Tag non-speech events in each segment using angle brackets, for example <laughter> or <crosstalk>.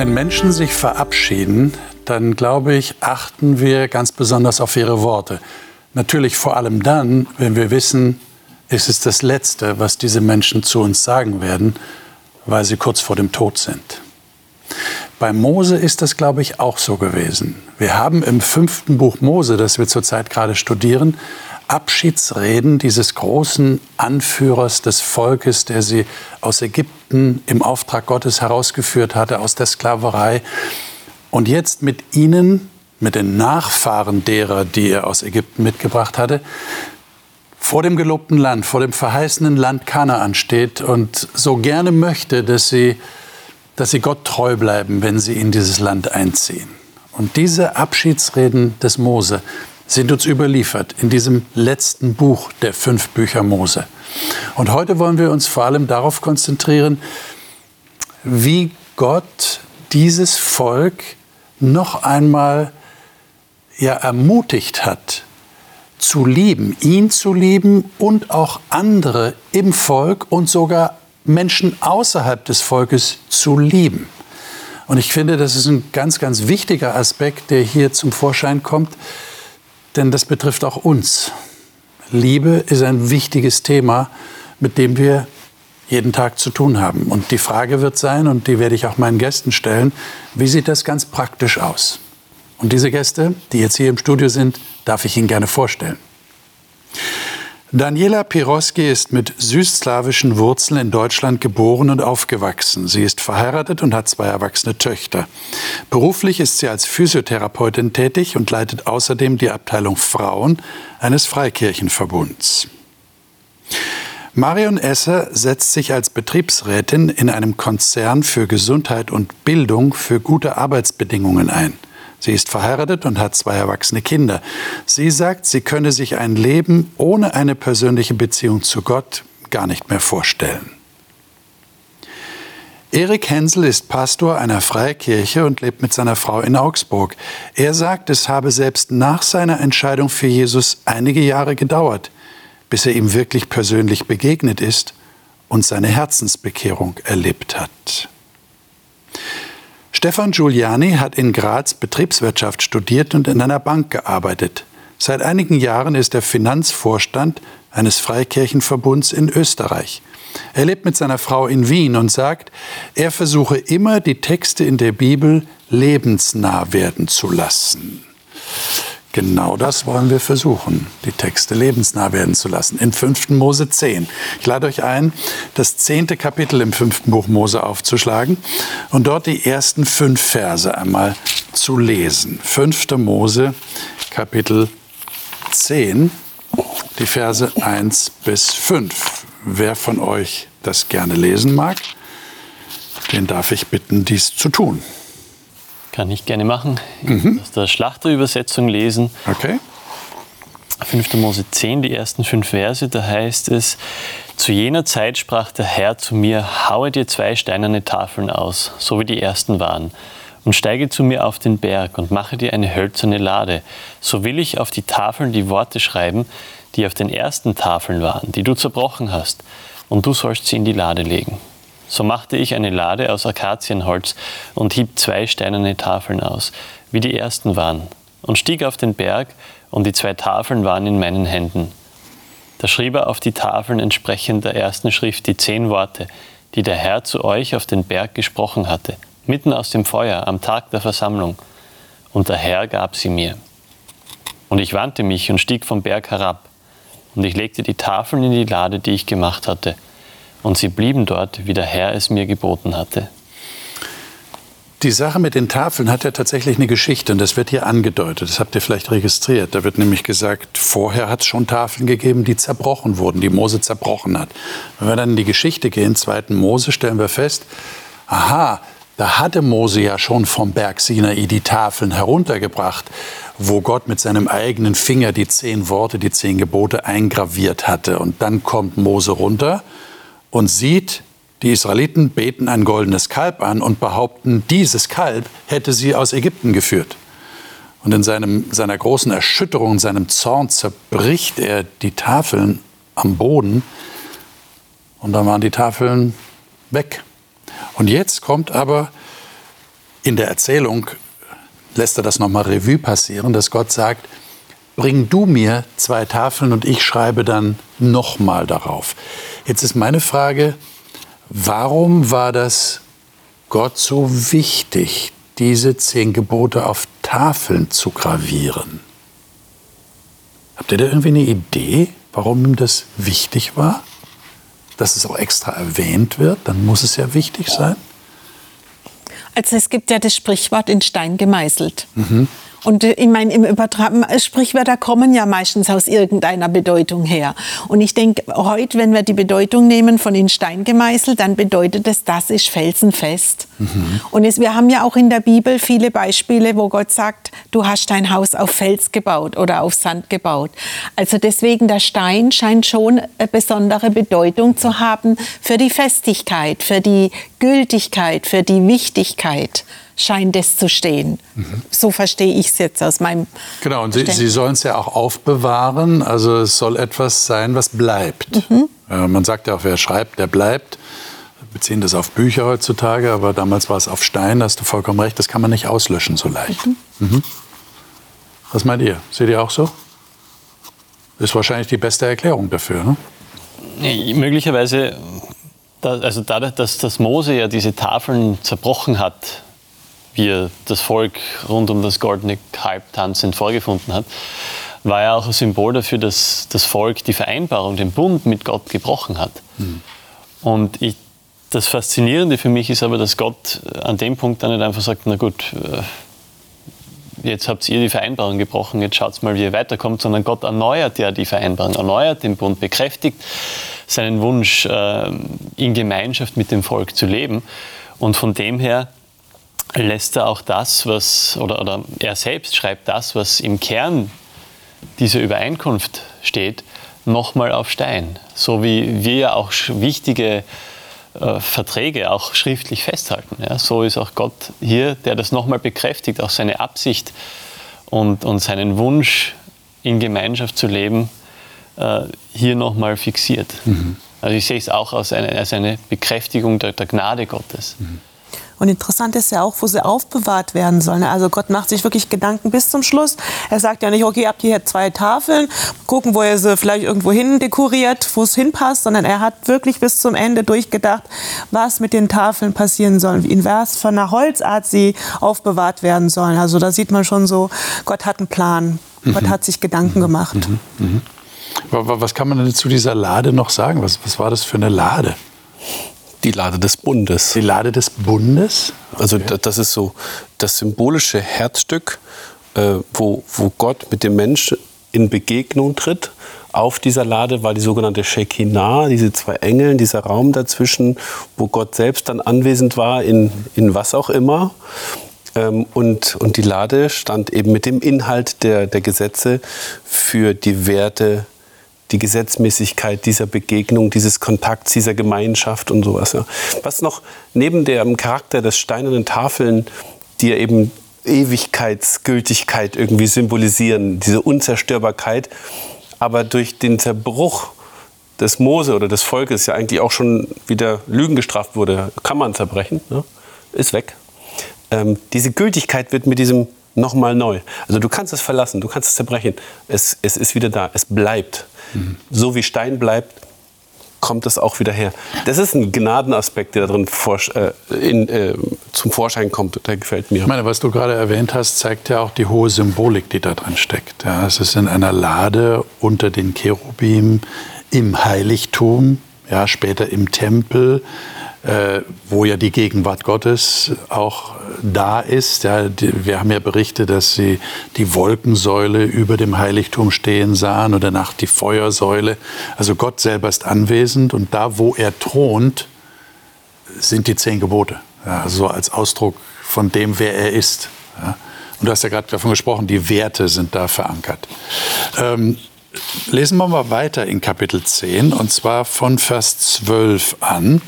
Wenn Menschen sich verabschieden, dann glaube ich, achten wir ganz besonders auf ihre Worte. Natürlich vor allem dann, wenn wir wissen, es ist das Letzte, was diese Menschen zu uns sagen werden, weil sie kurz vor dem Tod sind. Bei Mose ist das, glaube ich, auch so gewesen. Wir haben im fünften Buch Mose, das wir zurzeit gerade studieren, Abschiedsreden dieses großen Anführers des Volkes, der sie aus Ägypten im Auftrag Gottes herausgeführt hatte, aus der Sklaverei. Und jetzt mit ihnen, mit den Nachfahren derer, die er aus Ägypten mitgebracht hatte, vor dem gelobten Land, vor dem verheißenen Land Kanaan steht und so gerne möchte, dass sie, dass sie Gott treu bleiben, wenn sie in dieses Land einziehen. Und diese Abschiedsreden des Mose sind uns überliefert in diesem letzten Buch der fünf Bücher Mose. Und heute wollen wir uns vor allem darauf konzentrieren, wie Gott dieses Volk noch einmal ja, ermutigt hat, zu lieben, ihn zu lieben und auch andere im Volk und sogar Menschen außerhalb des Volkes zu lieben. Und ich finde, das ist ein ganz, ganz wichtiger Aspekt, der hier zum Vorschein kommt, denn das betrifft auch uns. Liebe ist ein wichtiges Thema, mit dem wir jeden Tag zu tun haben. Und die Frage wird sein, und die werde ich auch meinen Gästen stellen, wie sieht das ganz praktisch aus? Und diese Gäste, die jetzt hier im Studio sind, darf ich Ihnen gerne vorstellen. Daniela Piroski ist mit südslawischen Wurzeln in Deutschland geboren und aufgewachsen. Sie ist verheiratet und hat zwei erwachsene Töchter. Beruflich ist sie als Physiotherapeutin tätig und leitet außerdem die Abteilung Frauen eines Freikirchenverbunds. Marion Esser setzt sich als Betriebsrätin in einem Konzern für Gesundheit und Bildung für gute Arbeitsbedingungen ein. Sie ist verheiratet und hat zwei erwachsene Kinder. Sie sagt, sie könne sich ein Leben ohne eine persönliche Beziehung zu Gott gar nicht mehr vorstellen. Erik Hensel ist Pastor einer Freikirche und lebt mit seiner Frau in Augsburg. Er sagt, es habe selbst nach seiner Entscheidung für Jesus einige Jahre gedauert, bis er ihm wirklich persönlich begegnet ist und seine Herzensbekehrung erlebt hat. Stefan Giuliani hat in Graz Betriebswirtschaft studiert und in einer Bank gearbeitet. Seit einigen Jahren ist er Finanzvorstand eines Freikirchenverbunds in Österreich. Er lebt mit seiner Frau in Wien und sagt, er versuche immer, die Texte in der Bibel lebensnah werden zu lassen. Genau das wollen wir versuchen, die Texte lebensnah werden zu lassen. In 5. Mose 10. Ich lade euch ein, das zehnte Kapitel im 5. Buch Mose aufzuschlagen und dort die ersten fünf Verse einmal zu lesen. 5. Mose Kapitel 10, die Verse 1 bis 5. Wer von euch das gerne lesen mag, den darf ich bitten, dies zu tun. Kann ich gerne machen. Mhm. Aus der Schlachterübersetzung lesen. Okay. 5. Mose 10, die ersten fünf Verse, da heißt es, zu jener Zeit sprach der Herr zu mir, haue dir zwei steinerne Tafeln aus, so wie die ersten waren, und steige zu mir auf den Berg und mache dir eine hölzerne Lade. So will ich auf die Tafeln die Worte schreiben, die auf den ersten Tafeln waren, die du zerbrochen hast, und du sollst sie in die Lade legen. So machte ich eine Lade aus Akazienholz und hieb zwei steinerne Tafeln aus, wie die ersten waren, und stieg auf den Berg, und die zwei Tafeln waren in meinen Händen. Da schrieb er auf die Tafeln entsprechend der ersten Schrift die zehn Worte, die der Herr zu euch auf den Berg gesprochen hatte, mitten aus dem Feuer am Tag der Versammlung. Und der Herr gab sie mir. Und ich wandte mich und stieg vom Berg herab, und ich legte die Tafeln in die Lade, die ich gemacht hatte und sie blieben dort, wie der Herr es mir geboten hatte. Die Sache mit den Tafeln hat ja tatsächlich eine Geschichte und das wird hier angedeutet. Das habt ihr vielleicht registriert. Da wird nämlich gesagt, vorher hat es schon Tafeln gegeben, die zerbrochen wurden, die Mose zerbrochen hat. Wenn wir dann in die Geschichte gehen, zweiten Mose, stellen wir fest, aha, da hatte Mose ja schon vom Berg Sinai die Tafeln heruntergebracht, wo Gott mit seinem eigenen Finger die zehn Worte, die zehn Gebote eingraviert hatte. Und dann kommt Mose runter und sieht, die Israeliten beten ein goldenes Kalb an und behaupten, dieses Kalb hätte sie aus Ägypten geführt. Und in seinem, seiner großen Erschütterung, seinem Zorn zerbricht er die Tafeln am Boden und dann waren die Tafeln weg. Und jetzt kommt aber in der Erzählung lässt er das nochmal Revue passieren, dass Gott sagt, bring du mir zwei Tafeln und ich schreibe dann nochmal darauf. Jetzt ist meine Frage, warum war das Gott so wichtig, diese zehn Gebote auf Tafeln zu gravieren? Habt ihr da irgendwie eine Idee, warum ihm das wichtig war? Dass es auch extra erwähnt wird, dann muss es ja wichtig sein. Also es gibt ja das Sprichwort in Stein gemeißelt. Mhm. Und äh, ich meine, im Übertragen, äh, Sprichwörter kommen ja meistens aus irgendeiner Bedeutung her. Und ich denke, heute, wenn wir die Bedeutung nehmen von in Stein gemeißelt, dann bedeutet es, das ist felsenfest. Mhm. Und es, wir haben ja auch in der Bibel viele Beispiele, wo Gott sagt, du hast dein Haus auf Fels gebaut oder auf Sand gebaut. Also deswegen, der Stein scheint schon eine besondere Bedeutung zu haben für die Festigkeit, für die Gültigkeit, für die Wichtigkeit scheint es zu stehen. Mhm. So verstehe ich es jetzt aus meinem. Genau, und Sie, Sie sollen es ja auch aufbewahren. Also es soll etwas sein, was bleibt. Mhm. Äh, man sagt ja auch, wer schreibt, der bleibt. Wir beziehen das auf Bücher heutzutage, aber damals war es auf Stein, da hast du vollkommen recht, das kann man nicht auslöschen so leicht. Mhm. mhm. Was meint ihr? Seht ihr auch so? Ist wahrscheinlich die beste Erklärung dafür, ne? Nee, möglicherweise, also dadurch, dass das Mose ja diese Tafeln zerbrochen hat, wie er das Volk rund um das goldene Kalb tanzend vorgefunden hat, war ja auch ein Symbol dafür, dass das Volk die Vereinbarung, den Bund mit Gott gebrochen hat. Mhm. Und ich, das Faszinierende für mich ist aber, dass Gott an dem Punkt dann nicht einfach sagt, na gut, äh, jetzt habt ihr die Vereinbarung gebrochen, jetzt schaut mal, wie ihr weiterkommt, sondern Gott erneuert ja die Vereinbarung, erneuert den Bund, bekräftigt seinen Wunsch, äh, in Gemeinschaft mit dem Volk zu leben. Und von dem her lässt er auch das, was, oder, oder er selbst schreibt das, was im Kern dieser Übereinkunft steht, nochmal auf Stein. So wie wir ja auch wichtige äh, Verträge auch schriftlich festhalten. Ja, so ist auch Gott hier, der das nochmal bekräftigt, auch seine Absicht und, und seinen Wunsch, in Gemeinschaft zu leben, äh, hier nochmal fixiert. Mhm. Also ich sehe es auch als eine, als eine Bekräftigung der, der Gnade Gottes. Mhm. Und interessant ist ja auch, wo sie aufbewahrt werden sollen. Also Gott macht sich wirklich Gedanken bis zum Schluss. Er sagt ja nicht, okay, habt ihr hier zwei Tafeln, gucken, wo er sie vielleicht irgendwo hin dekoriert, wo es hinpasst, sondern er hat wirklich bis zum Ende durchgedacht, was mit den Tafeln passieren soll, in was von einer Holzart sie aufbewahrt werden sollen. Also da sieht man schon so, Gott hat einen Plan. Mhm. Gott hat sich Gedanken mhm. gemacht. Mhm. mhm. Was kann man denn zu dieser Lade noch sagen? Was, was war das für eine Lade? Die Lade des Bundes. Die Lade des Bundes? Okay. Also das ist so das symbolische Herzstück, äh, wo, wo Gott mit dem Menschen in Begegnung tritt. Auf dieser Lade war die sogenannte Shekinah, diese zwei Engel, dieser Raum dazwischen, wo Gott selbst dann anwesend war, in, in was auch immer. Ähm, und, und die Lade stand eben mit dem Inhalt der, der Gesetze für die Werte die Gesetzmäßigkeit dieser Begegnung, dieses Kontakts, dieser Gemeinschaft und sowas. Ja. Was noch neben dem Charakter des steinernen Tafeln, die ja eben Ewigkeitsgültigkeit irgendwie symbolisieren, diese Unzerstörbarkeit, aber durch den Zerbruch des Mose oder des Volkes ja eigentlich auch schon wieder Lügen gestraft wurde, kann man zerbrechen, ne? ist weg. Ähm, diese Gültigkeit wird mit diesem nochmal neu. Also du kannst es verlassen, du kannst es zerbrechen. Es, es ist wieder da, es bleibt. So wie Stein bleibt, kommt es auch wieder her. Das ist ein Gnadenaspekt, der darin äh, in, äh, zum Vorschein kommt. Der gefällt mir. Ich meine, was du gerade erwähnt hast, zeigt ja auch die hohe Symbolik, die da drin steckt. Ja, es ist in einer Lade unter den Cherubim im Heiligtum, ja, später im Tempel äh, wo ja die Gegenwart Gottes auch da ist. Ja, die, wir haben ja berichtet, dass sie die Wolkensäule über dem Heiligtum stehen sahen und danach die Feuersäule. Also Gott selber ist anwesend und da, wo er thront, sind die zehn Gebote. Ja, so als Ausdruck von dem, wer er ist. Ja. Und du hast ja gerade davon gesprochen, die Werte sind da verankert. Ähm, lesen wir mal weiter in Kapitel 10 und zwar von Vers 12 an.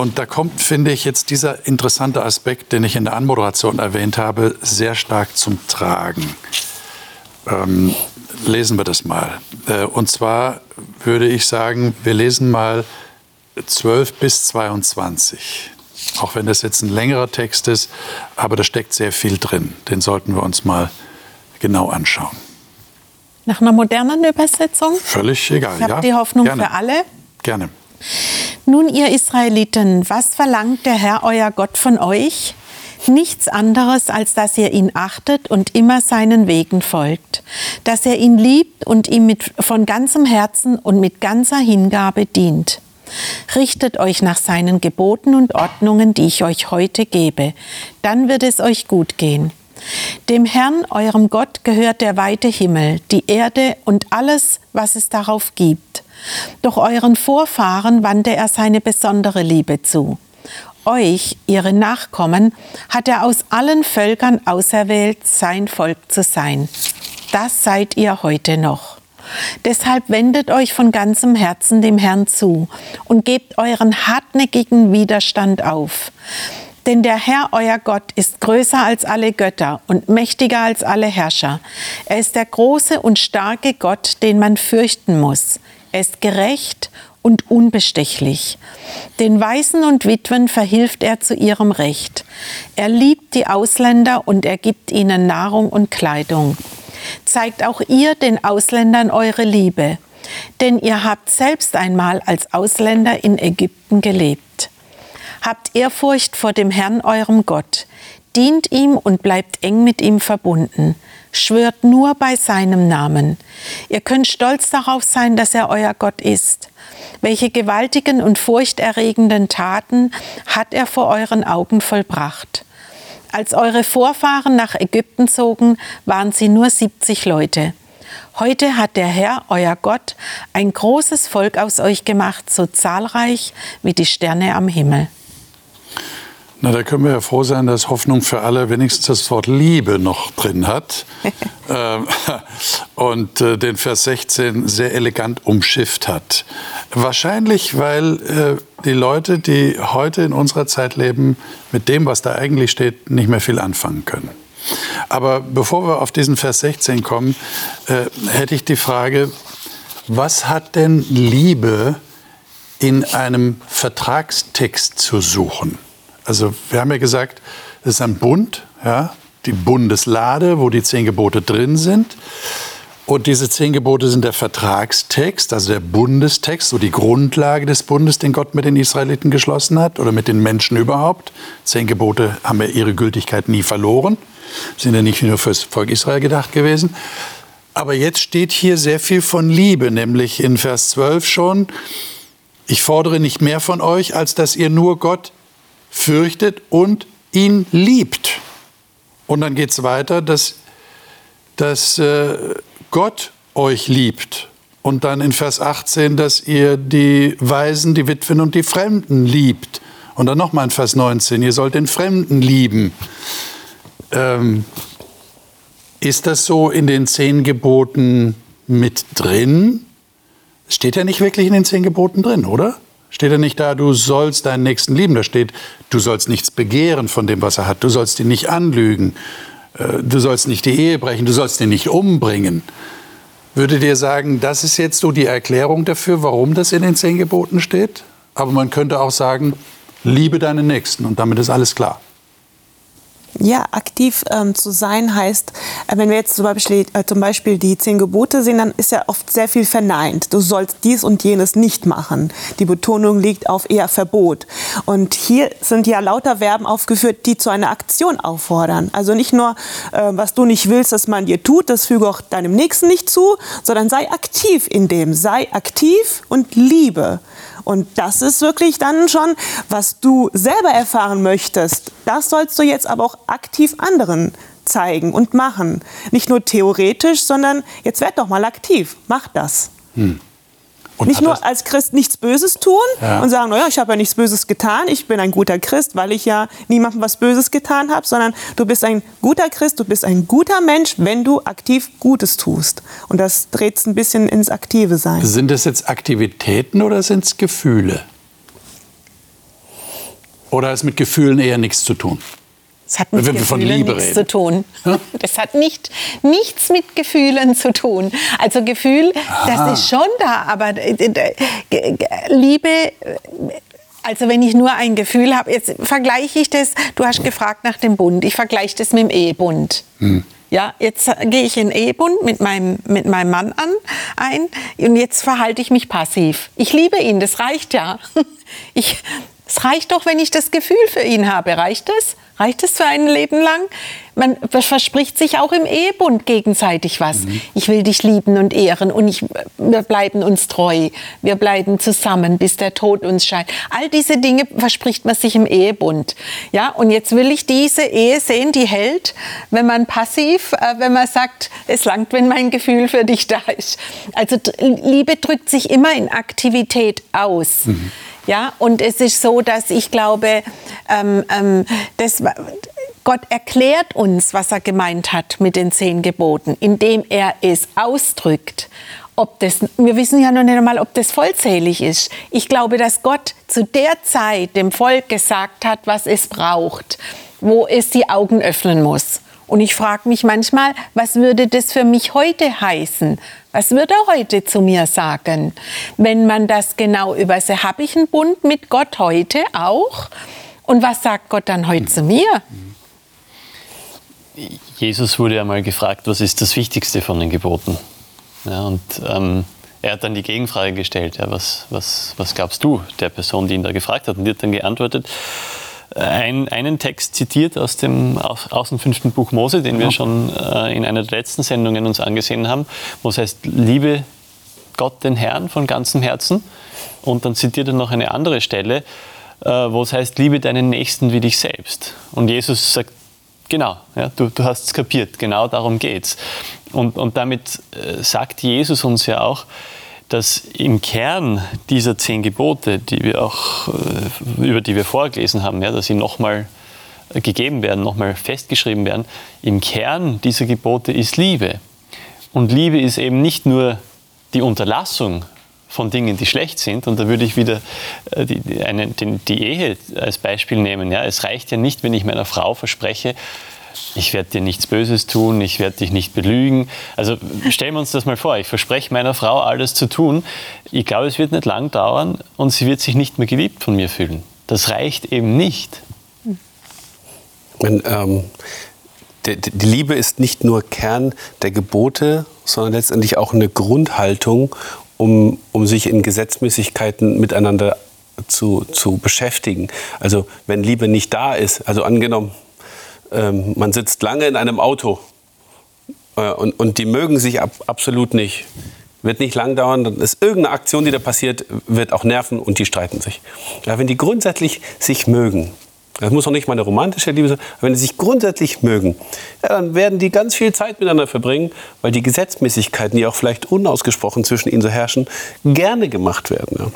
Und da kommt, finde ich, jetzt dieser interessante Aspekt, den ich in der Anmoderation erwähnt habe, sehr stark zum Tragen. Ähm, lesen wir das mal. Äh, und zwar würde ich sagen, wir lesen mal 12 bis 22. auch wenn das jetzt ein längerer Text ist, aber da steckt sehr viel drin. Den sollten wir uns mal genau anschauen. Nach einer modernen Übersetzung? Völlig egal. Ich habe ja? die Hoffnung Gerne. für alle. Gerne. Nun, ihr Israeliten, was verlangt der Herr, euer Gott, von euch? Nichts anderes, als dass ihr ihn achtet und immer seinen Wegen folgt, dass ihr ihn liebt und ihm mit, von ganzem Herzen und mit ganzer Hingabe dient. Richtet euch nach seinen Geboten und Ordnungen, die ich euch heute gebe, dann wird es euch gut gehen. Dem Herrn, eurem Gott, gehört der weite Himmel, die Erde und alles, was es darauf gibt. Doch euren Vorfahren wandte er seine besondere Liebe zu. Euch, ihre Nachkommen, hat er aus allen Völkern auserwählt, sein Volk zu sein. Das seid ihr heute noch. Deshalb wendet euch von ganzem Herzen dem Herrn zu und gebt euren hartnäckigen Widerstand auf. Denn der Herr, euer Gott, ist größer als alle Götter und mächtiger als alle Herrscher. Er ist der große und starke Gott, den man fürchten muss. Er ist gerecht und unbestechlich. Den Waisen und Witwen verhilft er zu ihrem Recht. Er liebt die Ausländer und er gibt ihnen Nahrung und Kleidung. Zeigt auch ihr den Ausländern eure Liebe, denn ihr habt selbst einmal als Ausländer in Ägypten gelebt. Habt Ehrfurcht vor dem Herrn eurem Gott, dient ihm und bleibt eng mit ihm verbunden. Schwört nur bei seinem Namen. Ihr könnt stolz darauf sein, dass er euer Gott ist. Welche gewaltigen und furchterregenden Taten hat er vor euren Augen vollbracht. Als eure Vorfahren nach Ägypten zogen, waren sie nur 70 Leute. Heute hat der Herr, euer Gott, ein großes Volk aus euch gemacht, so zahlreich wie die Sterne am Himmel. Na, da können wir ja froh sein, dass Hoffnung für alle wenigstens das Wort Liebe noch drin hat. <laughs> Ähm, und äh, den Vers 16 sehr elegant umschifft hat. Wahrscheinlich, weil äh, die Leute, die heute in unserer Zeit leben, mit dem, was da eigentlich steht, nicht mehr viel anfangen können. Aber bevor wir auf diesen Vers 16 kommen, äh, hätte ich die Frage, was hat denn Liebe in einem Vertragstext zu suchen? Also wir haben ja gesagt, es ist ein Bund, ja, die Bundeslade, wo die zehn Gebote drin sind. Und diese zehn Gebote sind der Vertragstext, also der Bundestext, so die Grundlage des Bundes, den Gott mit den Israeliten geschlossen hat oder mit den Menschen überhaupt. Zehn Gebote haben ja ihre Gültigkeit nie verloren, sind ja nicht nur fürs Volk Israel gedacht gewesen. Aber jetzt steht hier sehr viel von Liebe, nämlich in Vers 12 schon, ich fordere nicht mehr von euch, als dass ihr nur Gott fürchtet und ihn liebt. Und dann geht es weiter, dass, dass äh, Gott euch liebt. Und dann in Vers 18, dass ihr die Weisen, die Witwen und die Fremden liebt. Und dann nochmal in Vers 19, ihr sollt den Fremden lieben. Ähm, ist das so in den zehn Geboten mit drin? Steht ja nicht wirklich in den zehn Geboten drin, oder? Steht ja nicht da, du sollst deinen Nächsten lieben. Da steht, du sollst nichts begehren von dem, was er hat. Du sollst ihn nicht anlügen. Äh, du sollst nicht die Ehe brechen. Du sollst ihn nicht umbringen. Würdet ihr sagen, das ist jetzt so die Erklärung dafür, warum das in den zehn Geboten steht? Aber man könnte auch sagen, liebe deinen Nächsten und damit ist alles klar. Ja, aktiv ähm, zu sein heißt, äh, wenn wir jetzt zum Beispiel, äh, zum Beispiel die zehn Gebote sehen, dann ist ja oft sehr viel verneint. Du sollst dies und jenes nicht machen. Die Betonung liegt auf eher Verbot. Und hier sind ja lauter Verben aufgeführt, die zu einer Aktion auffordern. Also nicht nur, äh, was du nicht willst, dass man dir tut, das füge auch deinem Nächsten nicht zu, sondern sei aktiv in dem. Sei aktiv und liebe. Und das ist wirklich dann schon, was du selber erfahren möchtest. Das sollst du jetzt aber auch aktiv anderen zeigen und machen. Nicht nur theoretisch, sondern jetzt werd doch mal aktiv. Mach das. Hm. Und nicht nur als Christ nichts Böses tun Ja. und sagen, naja, ich habe ja nichts Böses getan, ich bin ein guter Christ, weil ich ja niemandem was Böses getan habe, sondern du bist ein guter Christ, du bist ein guter Mensch, wenn du aktiv Gutes tust. Und das dreht es ein bisschen ins Aktive sein. Sind das jetzt Aktivitäten oder sind es Gefühle? Oder hat es mit Gefühlen eher nichts zu tun? Es hat mit Wenn Gefühlen nichts reden. zu tun. <laughs> Das hat nicht, nichts mit Gefühlen zu tun. Also Gefühl, das ist schon da, aber äh, äh, äh, Liebe, Also wenn ich nur ein Gefühl habe, jetzt vergleiche ich das, du hast gefragt nach dem Bund, ich vergleiche das mit dem Ehebund. Ja, jetzt gehe ich in Ehebund mit meinem, mit meinem Mann an, ein und jetzt verhalte ich mich passiv. Ich liebe ihn, das reicht ja. <laughs> Ich, es reicht doch, wenn ich das Gefühl für ihn habe. Reicht es? Reicht es für ein Leben lang? Man verspricht sich auch im Ehebund gegenseitig was. Mhm. Ich will dich lieben und ehren und ich, wir bleiben uns treu. Wir bleiben zusammen, bis der Tod uns scheidet. All diese Dinge verspricht man sich im Ehebund. Ja, und jetzt will ich diese Ehe sehen, die hält, wenn man passiv, äh, wenn man sagt, es langt, wenn mein Gefühl für dich da ist. Also Liebe drückt sich immer in Aktivität aus. Mhm. Ja, und es ist so, dass ich glaube, ähm, ähm, das, Gott erklärt uns, was er gemeint hat mit den zehn Geboten, indem er es ausdrückt. Ob das, wir wissen ja noch nicht einmal, ob das vollzählig ist. Ich glaube, dass Gott zu der Zeit dem Volk gesagt hat, was es braucht, wo es die Augen öffnen muss. Und ich frage mich manchmal, was würde das für mich heute heißen? Was würde er heute zu mir sagen, wenn man das genau übersetzt? Habe ich einen Bund mit Gott heute auch? Und was sagt Gott dann heute zu mir? Jesus wurde ja mal gefragt, was ist das Wichtigste von den Geboten? Ja, und ähm, er hat dann die Gegenfrage gestellt, ja, was, was, was gabst du der Person, die ihn da gefragt hat? Und die hat dann geantwortet, ein, einen Text zitiert aus dem, aus dem fünften Buch Mose, den wir schon äh, in einer der letzten Sendungen uns angesehen haben, wo es heißt, liebe Gott den Herrn von ganzem Herzen. Und dann zitiert er noch eine andere Stelle, äh, wo es heißt, liebe deinen Nächsten wie dich selbst. Und Jesus sagt, genau, ja, du, du hast es kapiert, genau darum geht's. Und, und damit äh, sagt Jesus uns ja auch, dass im Kern dieser zehn Gebote, die wir auch, äh, über die wir vorgelesen haben, ja, dass sie nochmal gegeben werden, nochmal festgeschrieben werden, im Kern dieser Gebote ist Liebe. Und Liebe ist eben nicht nur die Unterlassung von Dingen, die schlecht sind. Und da würde ich wieder äh, die, eine, die Ehe als Beispiel nehmen. Ja. Es reicht ja nicht, wenn ich meiner Frau verspreche, ich werde dir nichts Böses tun, ich werde dich nicht belügen. Also stellen wir uns das mal vor, ich verspreche meiner Frau alles zu tun. Ich glaube, es wird nicht lang dauern und sie wird sich nicht mehr geliebt von mir fühlen. Das reicht eben nicht. Und, ähm, die, die Liebe ist nicht nur Kern der Gebote, sondern letztendlich auch eine Grundhaltung, um, um sich in Gesetzmäßigkeiten miteinander zu, zu beschäftigen. Also wenn Liebe nicht da ist, also angenommen, ähm, man sitzt lange in einem Auto äh, und, und die mögen sich ab, absolut nicht. Wird nicht lang dauern, dann ist irgendeine Aktion, die da passiert, wird auch nerven und die streiten sich. Ja, wenn die grundsätzlich sich mögen, das muss auch nicht mal eine romantische Liebe sein, aber wenn die sich grundsätzlich mögen, ja, dann werden die ganz viel Zeit miteinander verbringen, weil die Gesetzmäßigkeiten, die auch vielleicht unausgesprochen zwischen ihnen so herrschen, gerne gemacht werden. Ja.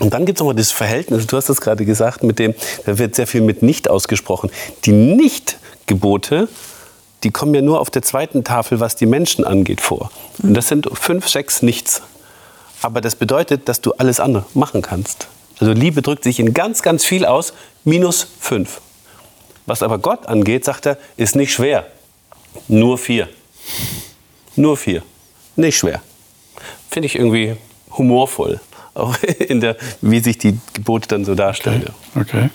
Und dann gibt es nochmal das Verhältnis, du hast das gerade gesagt, mit dem, da wird sehr viel mit nicht ausgesprochen. Die nicht Gebote, die kommen ja nur auf der zweiten Tafel, was die Menschen angeht, vor. Und das sind fünf, sechs Nichts. Aber das bedeutet, dass du alles andere machen kannst. Also Liebe drückt sich in ganz, ganz viel aus, minus fünf. Was aber Gott angeht, sagt er, ist nicht schwer. Nur vier. Nur vier. Nicht schwer. Finde ich irgendwie humorvoll, <laughs> auch in der, wie sich die Gebote dann so darstellen. Okay.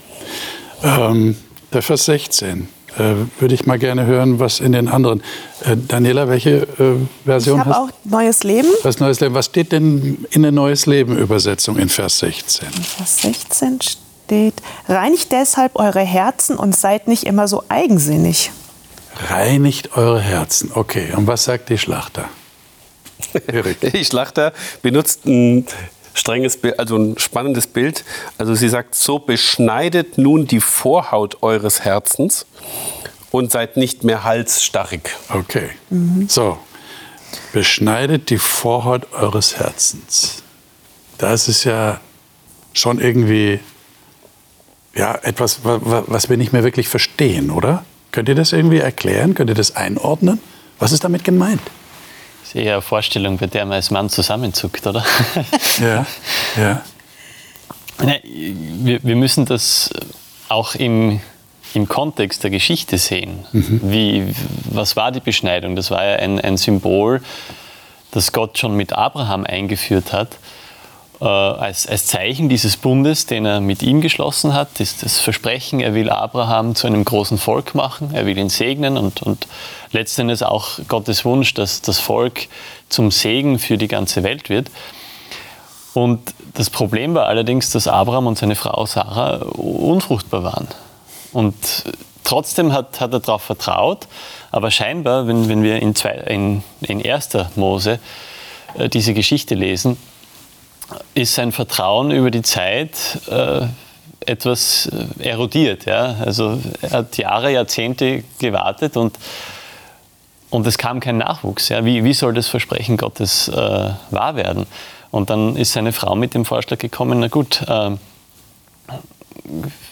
okay. Ähm, der Vers 16 äh, würde ich mal gerne hören, was in den anderen. Äh, Daniela, welche äh, Version ich hast du? auch Neues Leben. Was Neues Leben. Was steht denn in der Neues Leben Übersetzung in Vers 16? In Vers 16 steht: Reinigt deshalb eure Herzen und seid nicht immer so eigensinnig. Reinigt eure Herzen. Okay. Und was sagt die Schlachter? <laughs> die Schlachter benutzt ein strenges Bild, also ein spannendes Bild. Also sie sagt, so beschneidet nun die Vorhaut eures Herzens und seid nicht mehr halsstarrig. Okay. Mhm. So, beschneidet die Vorhaut eures Herzens. Das ist ja schon irgendwie ja, etwas, was wir nicht mehr wirklich verstehen, oder? Könnt ihr das irgendwie erklären? Könnt ihr das einordnen? Was ist damit gemeint? Ist eher eine Vorstellung, bei der man als Mann zusammenzuckt, oder? <laughs> Ja, ja. Wir, wir müssen das auch im, im Kontext der Geschichte sehen. Mhm. Wie, was war die Beschneidung? Das war ja ein, ein Symbol, das Gott schon mit Abraham eingeführt hat. Äh, als, als Zeichen dieses Bundes, den er mit ihm geschlossen hat, ist das Versprechen, er will Abraham zu einem großen Volk machen, er will ihn segnen und, und letztendlich auch Gottes Wunsch, dass das Volk zum Segen für die ganze Welt wird. Und das Problem war allerdings, dass Abraham und seine Frau Sarah unfruchtbar waren. Und trotzdem hat, hat er darauf vertraut, aber scheinbar, wenn, wenn wir in, zwei, in, in 1. Mose äh, diese Geschichte lesen, ist sein Vertrauen über die Zeit äh, etwas äh, erodiert. Ja? Also er hat Jahre, Jahrzehnte gewartet und, und es kam kein Nachwuchs. Ja? Wie, wie soll das Versprechen Gottes äh, wahr werden? Und dann ist seine Frau mit dem Vorschlag gekommen, na gut, äh,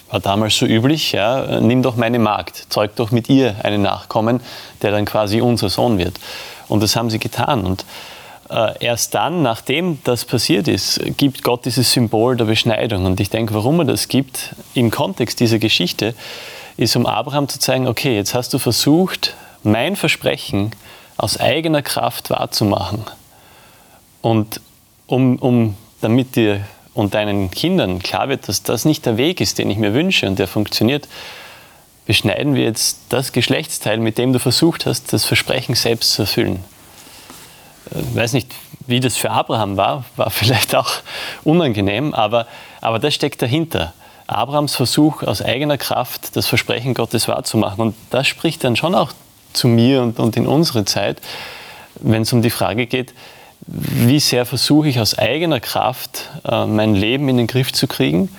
war damals so üblich, ja, nimm doch meine Magd, zeug doch mit ihr einen Nachkommen, der dann quasi unser Sohn wird. Und das haben sie getan. Und erst dann, nachdem das passiert ist, gibt Gott dieses Symbol der Beschneidung. Und ich denke, warum er das gibt, im Kontext dieser Geschichte, ist, um Abraham zu zeigen, okay, jetzt hast du versucht, mein Versprechen aus eigener Kraft wahrzumachen. Und um, um, damit dir und deinen Kindern klar wird, dass das nicht der Weg ist, den ich mir wünsche und der funktioniert, beschneiden wir jetzt das Geschlechtsteil, mit dem du versucht hast, das Versprechen selbst zu erfüllen. Ich äh, weiß nicht, wie das für Abraham war, war <laughs> vielleicht auch unangenehm, aber, aber das steckt dahinter. Abrahams Versuch, aus eigener Kraft das Versprechen Gottes wahrzumachen. Und das spricht dann schon auch zu mir und, und in unsere Zeit, wenn es um die Frage geht, wie sehr versuche ich aus eigener Kraft äh, mein Leben in den Griff zu kriegen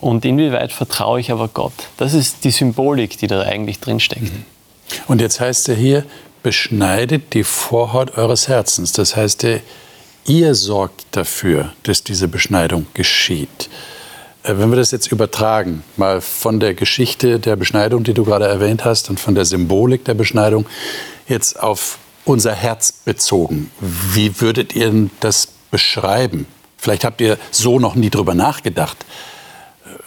und inwieweit vertraue ich aber Gott. Das ist die Symbolik, die da eigentlich drin steckt. Mhm. Und jetzt heißt er hier, beschneidet die Vorhaut eures Herzens. Das heißt, ihr sorgt dafür, dass diese Beschneidung geschieht. Äh, wenn wir das jetzt übertragen, mal von der Geschichte der Beschneidung, die du gerade erwähnt hast, und von der Symbolik der Beschneidung, jetzt auf unser Herz bezogen. Wie würdet ihr das beschreiben? Vielleicht habt ihr so noch nie drüber nachgedacht.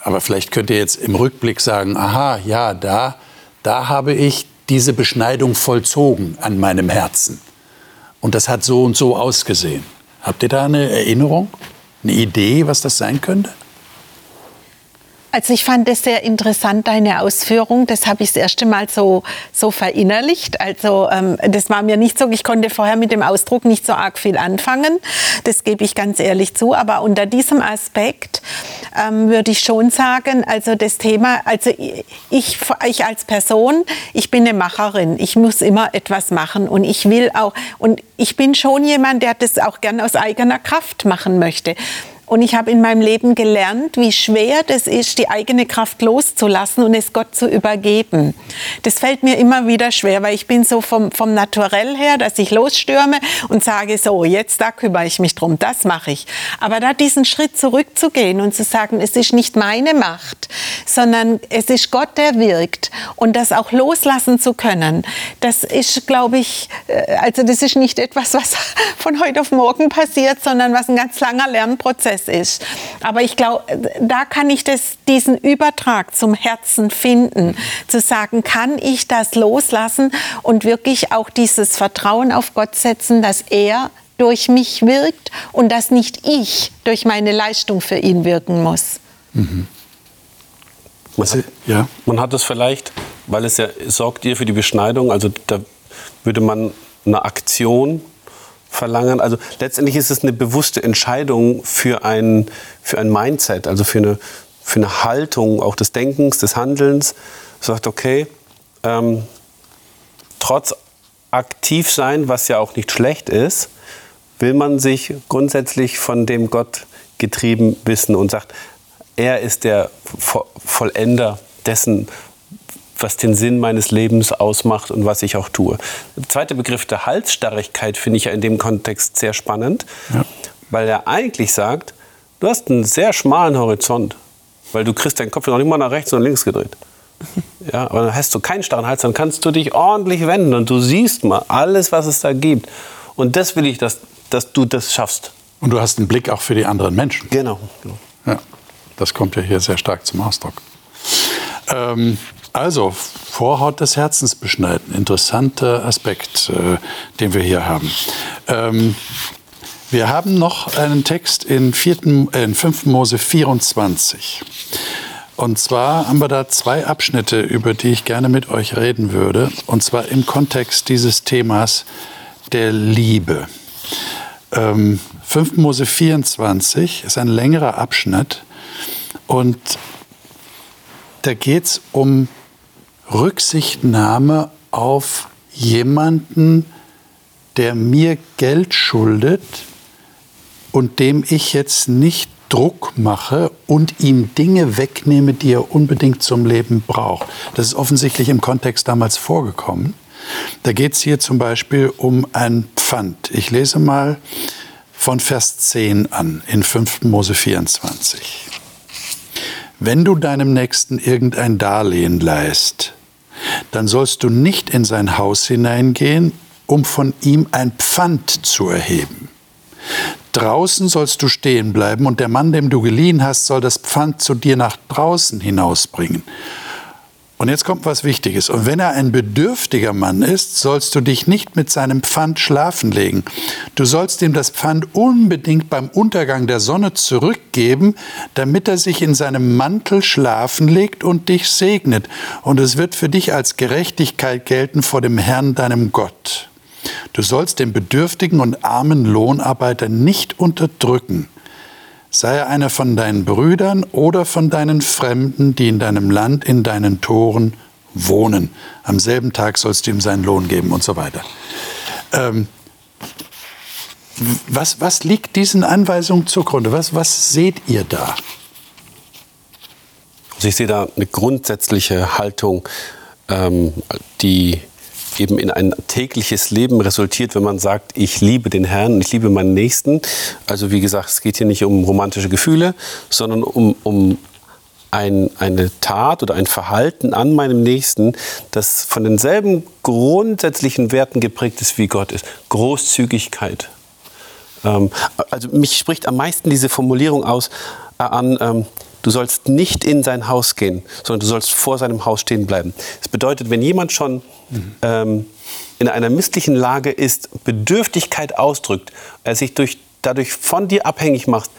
Aber vielleicht könnt ihr jetzt im Rückblick sagen, aha, ja, da, da habe ich diese Beschneidung vollzogen an meinem Herzen. Und das hat so und so ausgesehen. Habt ihr da eine Erinnerung, eine Idee, was das sein könnte? Also ich fand es sehr interessant, deine Ausführung. Das habe ich das erste Mal so, so verinnerlicht. Also ähm, das war mir nicht so, ich konnte vorher mit dem Ausdruck nicht so arg viel anfangen. Das gebe ich ganz ehrlich zu. Aber unter diesem Aspekt ähm, würde ich schon sagen, also das Thema, also ich, ich als Person, ich bin eine Macherin. Ich muss immer etwas machen und ich will auch, und ich bin schon jemand, der das auch gern aus eigener Kraft machen möchte. Und ich habe in meinem Leben gelernt, wie schwer das ist, die eigene Kraft loszulassen und es Gott zu übergeben. Das fällt mir immer wieder schwer, weil ich bin so vom, vom Naturell her, dass ich losstürme und sage, so, jetzt da kümmere ich mich drum, das mache ich. Aber da diesen Schritt zurückzugehen und zu sagen, es ist nicht meine Macht, sondern es ist Gott, der wirkt und das auch loslassen zu können, das ist, glaube ich, äh, also das ist nicht etwas, was <laughs> von heute auf morgen passiert, sondern was ein ganz langer Lernprozess es ist. Aber ich glaube, da kann ich das, diesen Übertrag zum Herzen finden, zu sagen, kann ich das loslassen und wirklich auch dieses Vertrauen auf Gott setzen, dass er durch mich wirkt und dass nicht ich durch meine Leistung für ihn wirken muss. Mhm. Man hat, ja. man hat es vielleicht, weil es ja sorgt ihr für die Beschneidung, also da würde man eine Aktion verlangen. Also letztendlich ist es eine bewusste Entscheidung für ein, für ein Mindset, also für eine, für eine Haltung auch des Denkens, des Handelns. Sagt, okay, ähm, trotz aktiv sein, was ja auch nicht schlecht ist, will man sich grundsätzlich von dem Gott getrieben wissen und sagt, er ist der Vollender dessen, was den Sinn meines Lebens ausmacht und was ich auch tue. Der zweite Begriff der Halsstarrigkeit finde ich ja in dem Kontext sehr spannend, ja. weil er eigentlich sagt, du hast einen sehr schmalen Horizont, weil du kriegst deinen Kopf noch nicht mal nach rechts und links gedreht. Ja, aber dann hast du keinen starren Hals, dann kannst du dich ordentlich wenden und du siehst mal alles, was es da gibt. Und das will ich, dass, dass du das schaffst. Und du hast einen Blick auch für die anderen Menschen. Genau. genau. Ja, das kommt ja hier sehr stark zum Ausdruck. Ähm, also, Vorhaut des Herzens beschneiden. Interessanter Aspekt, äh, den wir hier haben. Ähm, Wir haben noch einen Text in, 4., äh, in 5. Mose 24. Und zwar haben wir da zwei Abschnitte, über die ich gerne mit euch reden würde. Und zwar im Kontext dieses Themas der Liebe. Ähm, 5. Mose 24 ist ein längerer Abschnitt. Und da geht es um Rücksichtnahme auf jemanden, der mir Geld schuldet und dem ich jetzt nicht Druck mache und ihm Dinge wegnehme, die er unbedingt zum Leben braucht. Das ist offensichtlich im Kontext damals vorgekommen. Da geht es hier zum Beispiel um ein Pfand. Ich lese mal von Vers 10 an in 5. Mose 24. Wenn du deinem Nächsten irgendein Darlehen leist, dann sollst du nicht in sein Haus hineingehen, um von ihm ein Pfand zu erheben. Draußen sollst du stehen bleiben und der Mann, dem du geliehen hast, soll das Pfand zu dir nach draußen hinausbringen. Und jetzt kommt was Wichtiges. Und wenn er ein bedürftiger Mann ist, sollst du dich nicht mit seinem Pfand schlafen legen. Du sollst ihm das Pfand unbedingt beim Untergang der Sonne zurückgeben, damit er sich in seinem Mantel schlafen legt und dich segnet. Und es wird für dich als Gerechtigkeit gelten vor dem Herrn, deinem Gott. Du sollst den bedürftigen und armen Lohnarbeiter nicht unterdrücken sei er einer von deinen Brüdern oder von deinen Fremden, die in deinem Land, in deinen Toren wohnen. Am selben Tag sollst du ihm seinen Lohn geben und so weiter. Ähm, was, was liegt diesen Anweisungen zugrunde? Was, was seht ihr da? Also ich sehe da eine grundsätzliche Haltung, ähm, die eben in ein tägliches Leben resultiert, wenn man sagt, ich liebe den Herrn, ich liebe meinen Nächsten. Also wie gesagt, es geht hier nicht um romantische Gefühle, sondern um, um ein, eine Tat oder ein Verhalten an meinem Nächsten, das von denselben grundsätzlichen Werten geprägt ist, wie Gott ist. Großzügigkeit. Ähm, also mich spricht am meisten diese Formulierung aus äh, an, ähm, du sollst nicht in sein Haus gehen, sondern du sollst vor seinem Haus stehen bleiben. Das bedeutet, wenn jemand schon ähm, in einer misslichen Lage ist, Bedürftigkeit ausdrückt, er sich durch, dadurch von dir abhängig macht,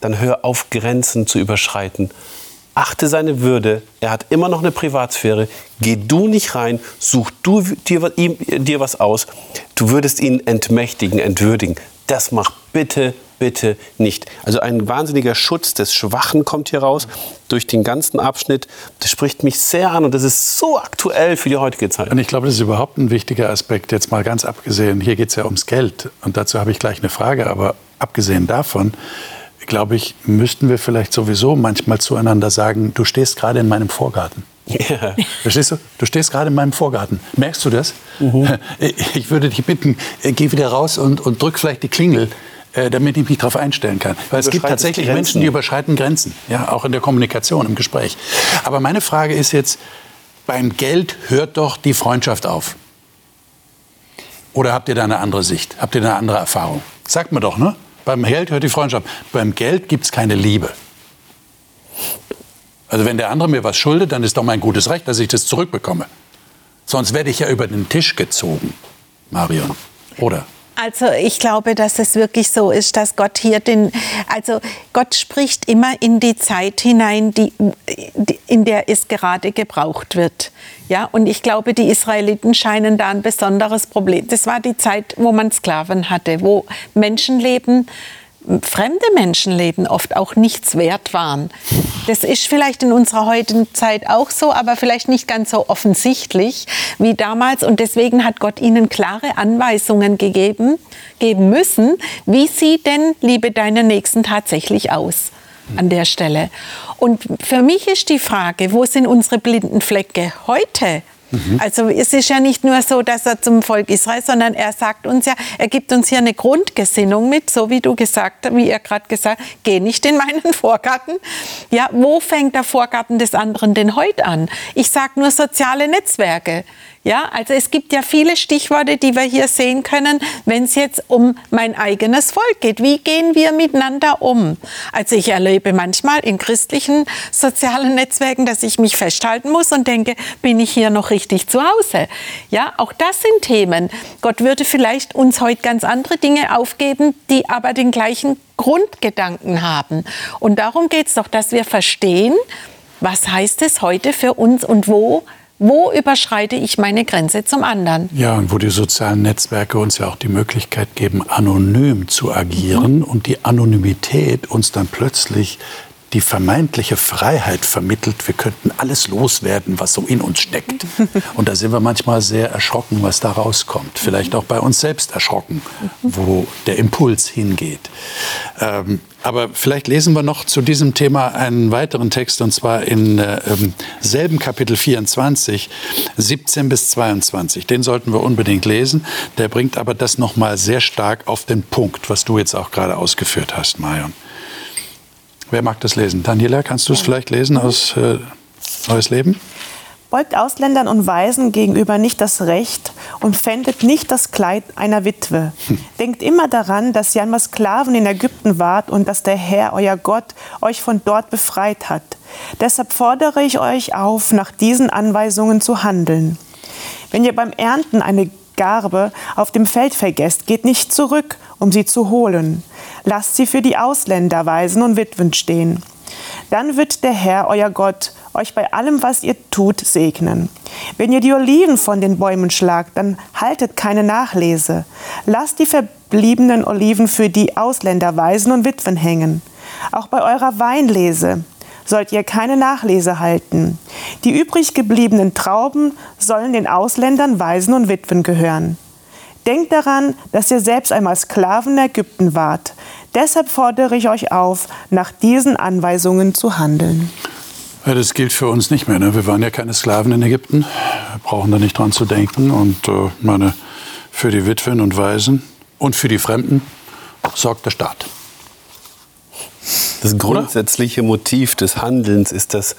dann hör auf, Grenzen zu überschreiten. Achte seine Würde, er hat immer noch eine Privatsphäre. Geh du nicht rein, such du dir, ihm, dir was aus. Du würdest ihn entmächtigen, entwürdigen. Das mach bitte bitte nicht. Also ein wahnsinniger Schutz des Schwachen kommt hier raus durch den ganzen Abschnitt. Das spricht mich sehr an und das ist so aktuell für die heutige Zeit. Und ich glaube, das ist überhaupt ein wichtiger Aspekt, jetzt mal ganz abgesehen. Hier geht es ja ums Geld und dazu habe ich gleich eine Frage, aber abgesehen davon, glaube ich, müssten wir vielleicht sowieso manchmal zueinander sagen, du stehst gerade in meinem Vorgarten. Ja. Verstehst du? Du stehst gerade in meinem Vorgarten. Merkst du das? Mhm. <laughs> Ich würde dich bitten, geh wieder raus und, und drück vielleicht die Klingel äh, damit ich mich darauf einstellen kann. Weil es gibt tatsächlich Grenzen. Menschen, die überschreiten Grenzen, ja, auch in der Kommunikation, im Gespräch. Aber meine Frage ist jetzt, beim Geld hört doch die Freundschaft auf. Oder habt ihr da eine andere Sicht? Habt ihr da eine andere Erfahrung? Sagt mir doch, ne? Beim Geld hört die Freundschaft. Beim Geld gibt es keine Liebe. Also wenn der andere mir was schuldet, dann ist doch mein gutes Recht, dass ich das zurückbekomme. Sonst werde ich ja über den Tisch gezogen, Marion. Oder? Also ich glaube, dass es wirklich so ist, dass Gott hier den, also Gott spricht immer in die Zeit hinein, die, in der es gerade gebraucht wird. Ja, und ich glaube, die Israeliten scheinen da ein besonderes Problem. Das war die Zeit, wo man Sklaven hatte, wo Menschenleben fremde Menschenleben oft auch nichts wert waren. Das ist vielleicht in unserer heutigen Zeit auch so, aber vielleicht nicht ganz so offensichtlich wie damals. Und deswegen hat Gott ihnen klare Anweisungen gegeben, geben müssen, wie sieht denn Liebe deiner Nächsten tatsächlich aus an der Stelle. Und für mich ist die Frage, wo sind unsere blinden Flecke heute? Mhm. Also es ist ja nicht nur so, dass er zum Volk Israel, sondern er sagt uns ja, er gibt uns hier eine Grundgesinnung mit, so wie du gesagt, wie er gerade gesagt, geh nicht in meinen <laughs> Vorgarten. Ja, wo fängt der Vorgarten des anderen denn heute an? Ich sage nur soziale Netzwerke. Ja, also es gibt ja viele Stichworte, die wir hier sehen können, wenn es jetzt um mein eigenes Volk geht. Wie gehen wir miteinander um? Also ich erlebe manchmal in christlichen sozialen Netzwerken, dass ich mich festhalten muss und denke, bin ich hier noch richtig zu Hause? Ja, auch das sind Themen. Gott würde vielleicht uns heute ganz andere Dinge aufgeben, die aber den gleichen Grundgedanken haben. Und darum geht es doch, dass wir verstehen, was heißt es heute für uns und wo wo überschreite ich meine Grenze zum anderen? Ja, und wo die sozialen Netzwerke uns ja auch die Möglichkeit geben, anonym zu agieren mhm. und die Anonymität uns dann plötzlich die vermeintliche Freiheit vermittelt, wir könnten alles loswerden, was so in uns steckt. <laughs> Und da sind wir manchmal sehr erschrocken, was da rauskommt. Vielleicht auch bei uns selbst erschrocken, wo der Impuls hingeht. Ähm, aber vielleicht lesen wir noch zu diesem Thema einen weiteren Text, und zwar in äh, selben Kapitel 24, 17 bis 22. Den sollten wir unbedingt lesen. Der bringt aber das nochmal sehr stark auf den Punkt, was du jetzt auch gerade ausgeführt hast, Marion. Wer mag das lesen? Daniela, kannst du es vielleicht lesen aus äh, Neues Leben? Beugt Ausländern und Waisen gegenüber nicht das Recht und pfändet nicht das Kleid einer Witwe. Hm. Denkt immer daran, dass ihr einmal Sklaven in Ägypten wart und dass der Herr, euer Gott, euch von dort befreit hat. Deshalb fordere ich euch auf, nach diesen Anweisungen zu handeln. Wenn ihr beim Ernten eine Garbe auf dem Feld vergesst, geht nicht zurück, um sie zu holen. Lasst sie für die Ausländer, Waisen und Witwen stehen. Dann wird der Herr, euer Gott, euch bei allem, was ihr tut, segnen. Wenn ihr die Oliven von den Bäumen schlagt, dann haltet keine Nachlese. Lasst die verbliebenen Oliven für die Ausländer, Waisen und Witwen hängen. Auch bei eurer Weinlese sollt ihr keine Nachlese halten. Die übrig gebliebenen Trauben sollen den Ausländern, Waisen und Witwen gehören. Denkt daran, dass ihr selbst einmal Sklaven in Ägypten wart. Deshalb fordere ich euch auf, nach diesen Anweisungen zu handeln. Ja, das gilt für uns nicht mehr. Ne? Wir waren ja keine Sklaven in Ägypten. Wir brauchen da nicht dran zu denken. Und äh, meine, für die Witwen und Waisen und für die Fremden sorgt der Staat. Das grundsätzliche Motiv des Handelns ist das,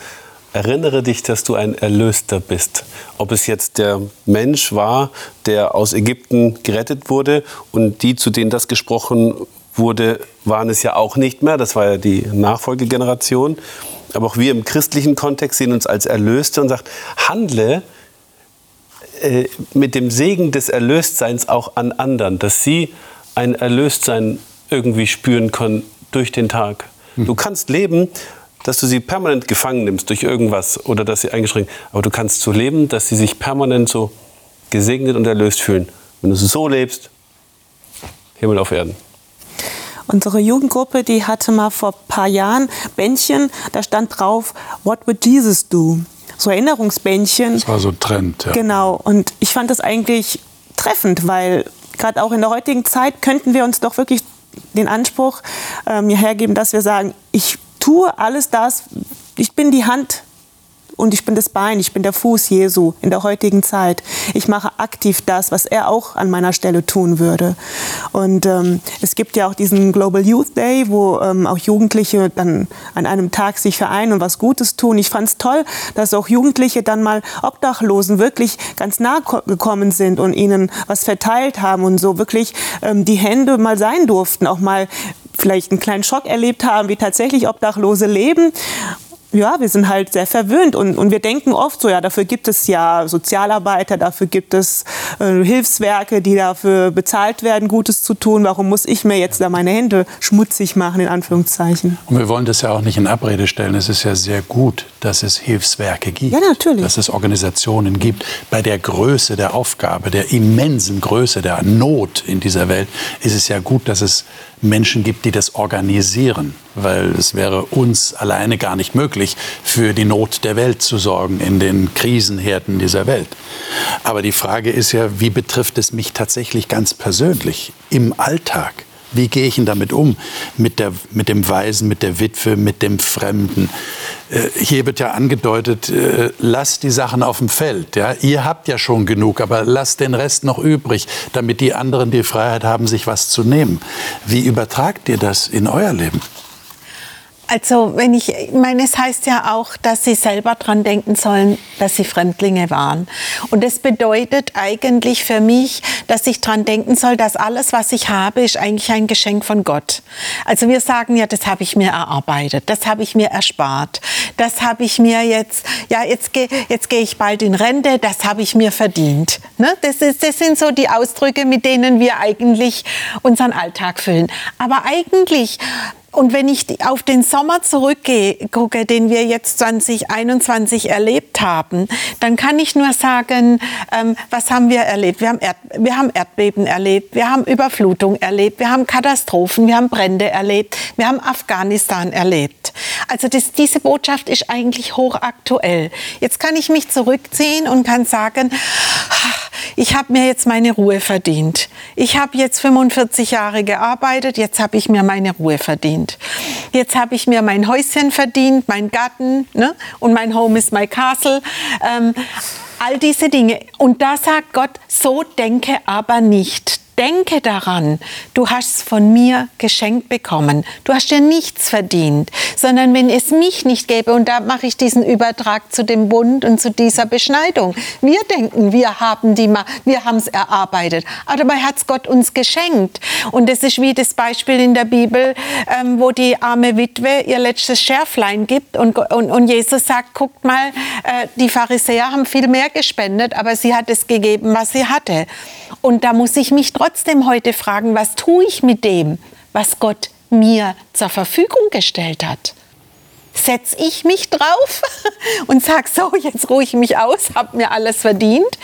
erinnere dich, dass du ein Erlöster bist. Ob es jetzt der Mensch war, der aus Ägypten gerettet wurde und die, zu denen das gesprochen wurde, waren es ja auch nicht mehr. Das war ja die Nachfolgegeneration. Aber auch wir im christlichen Kontext sehen uns als Erlöste und sagt, handle äh, mit dem Segen des Erlöstseins auch an anderen, dass sie ein Erlöstsein irgendwie spüren können durch den Tag. Du kannst leben, dass du sie permanent gefangen nimmst durch irgendwas oder dass sie eingeschränkt, aber du kannst so leben, dass sie sich permanent so gesegnet und erlöst fühlen. Wenn du so lebst, Himmel auf Erden. Unsere Jugendgruppe, die hatte mal vor ein paar Jahren Bändchen, da stand drauf, What would Jesus do? So Erinnerungsbändchen. Das war so ein Trend, ja. Genau. Und ich fand das eigentlich treffend, weil gerade auch in der heutigen Zeit könnten wir uns doch wirklich den Anspruch ähm, hergeben, dass wir sagen, ich tue alles das, ich bin die Hand und ich bin das Bein, ich bin der Fuß Jesu in der heutigen Zeit. Ich mache aktiv das, was er auch an meiner Stelle tun würde. Und ähm, es gibt ja auch diesen Global Youth Day, wo ähm, auch Jugendliche dann an einem Tag sich vereinen und was Gutes tun. Ich fand es toll, dass auch Jugendliche dann mal Obdachlosen wirklich ganz nah gekommen sind und ihnen was verteilt haben und so wirklich ähm, die Hände mal sein durften, auch mal vielleicht einen kleinen Schock erlebt haben, wie tatsächlich Obdachlose leben ja, wir sind halt sehr verwöhnt und, und wir denken oft so, ja, dafür gibt es ja Sozialarbeiter, dafür gibt es äh, Hilfswerke, die dafür bezahlt werden, Gutes zu tun. Warum muss ich mir jetzt da meine Hände schmutzig machen, in Anführungszeichen? Und wir wollen das ja auch nicht in Abrede stellen. Es ist ja sehr gut, dass es Hilfswerke gibt. Ja, natürlich. Dass es Organisationen gibt. Bei der Größe der Aufgabe, der immensen Größe der Not in dieser Welt ist es ja gut, dass es Menschen gibt, die das organisieren, weil es wäre uns alleine gar nicht möglich, für die Not der Welt zu sorgen in den Krisenherden dieser Welt. Aber die Frage ist ja, wie betrifft es mich tatsächlich ganz persönlich im Alltag? Wie gehe ich denn damit um? Mit, der, mit dem Weisen, mit der Witwe, mit dem Fremden. Äh, hier wird ja angedeutet, äh, lasst die Sachen auf dem Feld. Ja? Ihr habt ja schon genug, aber lasst den Rest noch übrig, damit die anderen die Freiheit haben, sich was zu nehmen. Wie übertragt ihr das in euer Leben? Also, wenn ich, ich meine, es heißt ja auch, dass sie selber dran denken sollen, dass sie Fremdlinge waren. Und das bedeutet eigentlich für mich, dass ich dran denken soll, dass alles, was ich habe, ist eigentlich ein Geschenk von Gott. Also wir sagen ja, das habe ich mir erarbeitet, das habe ich mir erspart, das habe ich mir jetzt, ja, jetzt gehe jetzt geh ich bald in Rente, das habe ich mir verdient. Ne? Das, ist, das sind so die Ausdrücke, mit denen wir eigentlich unseren Alltag füllen. Aber eigentlich und wenn ich auf den Sommer zurückgucke, den wir jetzt 2021 erlebt haben, dann kann ich nur sagen, ähm, was haben wir erlebt? Wir haben, wir haben Erdbeben erlebt, wir haben Überflutung erlebt, wir haben Katastrophen, wir haben Brände erlebt, wir haben Afghanistan erlebt. Also das, diese Botschaft ist eigentlich hochaktuell. Jetzt kann ich mich zurückziehen und kann sagen, ich habe mir jetzt meine Ruhe verdient. Ich habe jetzt 45 Jahre gearbeitet, jetzt habe ich mir meine Ruhe verdient. Jetzt habe ich mir mein Häuschen verdient, mein Garten ne? und mein Home is my castle. Ähm, all diese Dinge. Und da sagt Gott, so denke aber nicht denke daran, du hast es von mir geschenkt bekommen. Du hast dir nichts verdient, sondern wenn es mich nicht gäbe, und da mache ich diesen Übertrag zu dem Bund und zu dieser Beschneidung. Wir denken, wir haben die, wir haben es erarbeitet, aber dabei hat es Gott uns geschenkt. Und das ist wie das Beispiel in der Bibel, ähm, wo die arme Witwe ihr letztes Schärflein gibt und, und, und Jesus sagt, guckt mal, äh, die Pharisäer haben viel mehr gespendet, aber sie hat es gegeben, was sie hatte. Und da muss ich mich trotzdem heute fragen, was tue ich mit dem, was Gott mir zur Verfügung gestellt hat? Setze ich mich drauf <laughs> und sage, so, jetzt ruhe ich mich aus, habe mir alles verdient?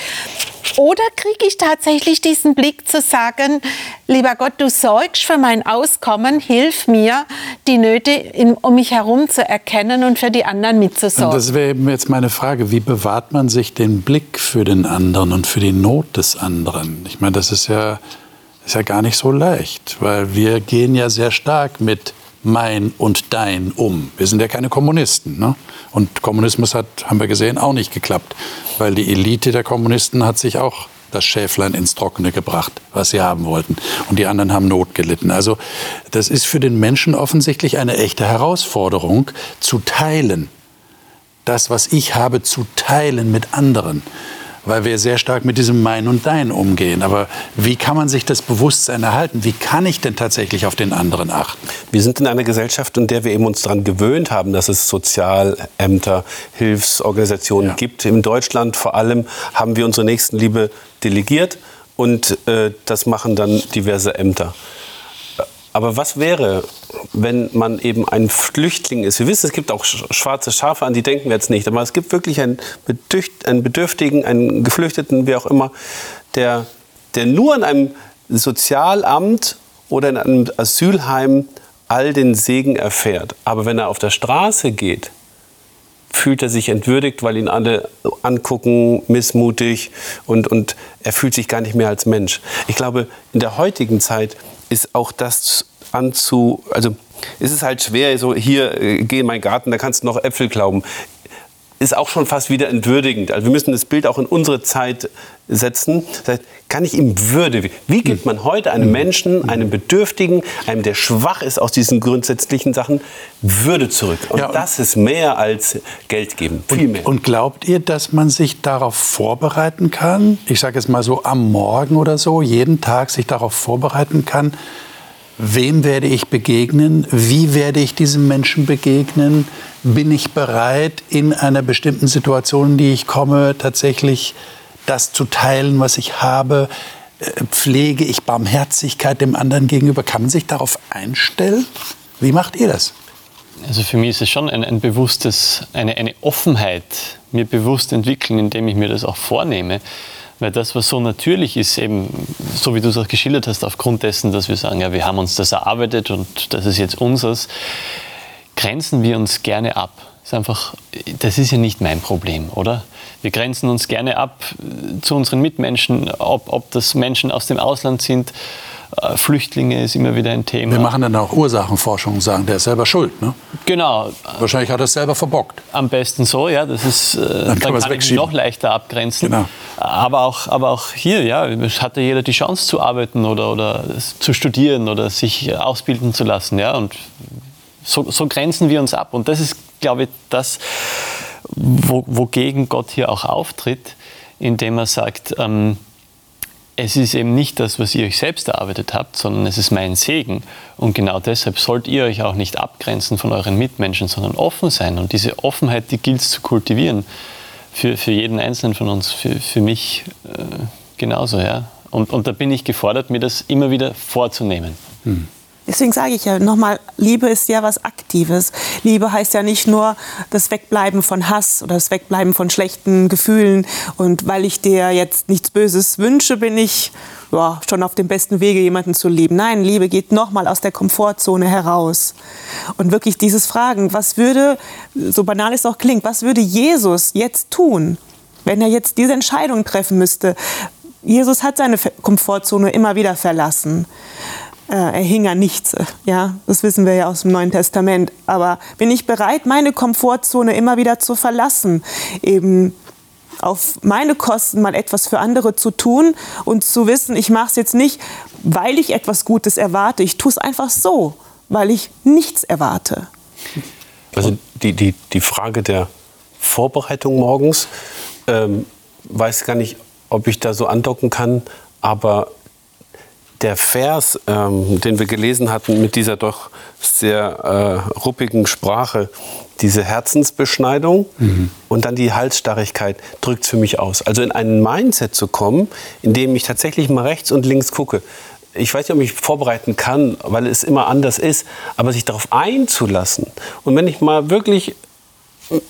Oder kriege ich tatsächlich diesen Blick zu sagen, lieber Gott, du sorgst für mein Auskommen, hilf mir, die Nöte in, um mich herum zu erkennen und für die anderen mitzusorgen. Und das wäre eben jetzt meine Frage, wie bewahrt man sich den Blick für den anderen und für die Not des anderen? Ich meine, das ist ja, ist ja gar nicht so leicht, weil wir gehen ja sehr stark mit mein und dein um. Wir sind ja keine Kommunisten. Ne? Und Kommunismus hat, haben wir gesehen, auch nicht geklappt, weil die Elite der Kommunisten hat sich auch das Schäflein ins Trockene gebracht, was sie haben wollten. Und die anderen haben Not gelitten. Also das ist für den Menschen offensichtlich eine echte Herausforderung, zu teilen. Das, was ich habe, zu teilen mit anderen weil wir sehr stark mit diesem Mein und Dein umgehen. Aber wie kann man sich das Bewusstsein erhalten? Wie kann ich denn tatsächlich auf den anderen achten? Wir sind in einer Gesellschaft, in der wir eben uns daran gewöhnt haben, dass es Sozialämter, Hilfsorganisationen ja. gibt. In Deutschland vor allem haben wir unsere Nächstenliebe delegiert und äh, das machen dann diverse Ämter. Aber was wäre, wenn man eben ein Flüchtling ist? Wir wissen, es gibt auch schwarze Schafe, an die denken wir jetzt nicht. Aber es gibt wirklich einen, Bedürftigen, einen Geflüchteten, wie auch immer, der, der nur in einem Sozialamt oder in einem Asylheim all den Segen erfährt. Aber wenn er auf der Straße geht, fühlt er sich entwürdigt, weil ihn alle angucken, missmutig und, und er fühlt sich gar nicht mehr als Mensch. Ich glaube, in der heutigen Zeit ist auch das anzu, also es ist halt schwer, so hier, äh, geh in meinen Garten, da kannst du noch Äpfel glauben. Ist auch schon fast wieder entwürdigend. Also wir müssen das Bild auch in unsere Zeit setzen. Das heißt, kann ich ihm Würde? Wie gibt man heute einem Menschen, einem Bedürftigen, einem, der schwach ist aus diesen grundsätzlichen Sachen, Würde zurück? Und, ja, und das ist mehr als Geld geben. Viel mehr. Und glaubt ihr, dass man sich darauf vorbereiten kann? Ich sage jetzt mal so am Morgen oder so, jeden Tag sich darauf vorbereiten kann, Wem werde ich begegnen? Wie werde ich diesem Menschen begegnen? Bin ich bereit, in einer bestimmten Situation, in die ich komme, tatsächlich das zu teilen, was ich habe? Äh, pflege ich Barmherzigkeit dem anderen gegenüber? Kann man sich darauf einstellen? Wie macht ihr das? Also für mich ist es schon ein, ein bewusstes, eine, eine Offenheit, mir bewusst entwickeln, indem ich mir das auch vornehme. Weil das, was so natürlich ist, eben, so wie du es auch geschildert hast, aufgrund dessen, dass wir sagen, ja, wir haben uns das erarbeitet und das ist jetzt unseres, grenzen wir uns gerne ab. Ist einfach, das ist ja nicht mein Problem, oder? Wir grenzen uns gerne ab zu unseren Mitmenschen, ob, ob das Menschen aus dem Ausland sind Flüchtlinge ist immer wieder ein Thema. Wir machen dann auch Ursachenforschung und sagen, der ist selber schuld. Ne? Genau. Wahrscheinlich hat er es selber verbockt. Am besten so, ja. Das ist, äh, dann kann, dann kann ich noch leichter abgrenzen. Genau. Aber, auch, aber auch hier, ja, hatte jeder die Chance zu arbeiten oder, oder zu studieren oder sich ausbilden zu lassen. Ja? Und So, so grenzen wir uns ab. Und das ist, glaube ich, das, wo, wogegen Gott hier auch auftritt, indem er sagt, ähm, es ist eben nicht das, was ihr euch selbst erarbeitet habt, sondern es ist mein Segen. Und genau deshalb sollt ihr euch auch nicht abgrenzen von euren Mitmenschen, sondern offen sein. Und diese Offenheit, die gilt es zu kultivieren. Für, für jeden Einzelnen von uns, für, für mich äh, genauso. Ja. Und, und da bin ich gefordert, mir das immer wieder vorzunehmen. Hm. Deswegen sage ich ja nochmal, Liebe ist ja was Aktives. Liebe heißt ja nicht nur das Wegbleiben von Hass oder das Wegbleiben von schlechten Gefühlen. Und weil ich dir jetzt nichts Böses wünsche, bin ich ja, schon auf dem besten Wege, jemanden zu lieben. Nein, Liebe geht nochmal aus der Komfortzone heraus. Und wirklich dieses Fragen, was würde, so banal es auch klingt, was würde Jesus jetzt tun, wenn er jetzt diese Entscheidung treffen müsste? Jesus hat seine Komfortzone immer wieder verlassen er hing an nichts. Ja, das wissen wir ja aus dem Neuen Testament. Aber bin ich bereit, meine Komfortzone immer wieder zu verlassen, eben auf meine Kosten mal etwas für andere zu tun und zu wissen, ich mache es jetzt nicht, weil ich etwas Gutes erwarte. Ich tue es einfach so, weil ich nichts erwarte. Also die, die, die Frage der Vorbereitung morgens, ähm, weiß gar nicht, ob ich da so andocken kann, aber der Vers, ähm, den wir gelesen hatten, mit dieser doch sehr äh, ruppigen Sprache, diese Herzensbeschneidung mhm. und dann die Halsstarrigkeit drückt es für mich aus. Also in ein Mindset zu kommen, in dem ich tatsächlich mal rechts und links gucke. Ich weiß nicht, ob ich mich vorbereiten kann, weil es immer anders ist, aber sich darauf einzulassen. Und wenn ich mal wirklich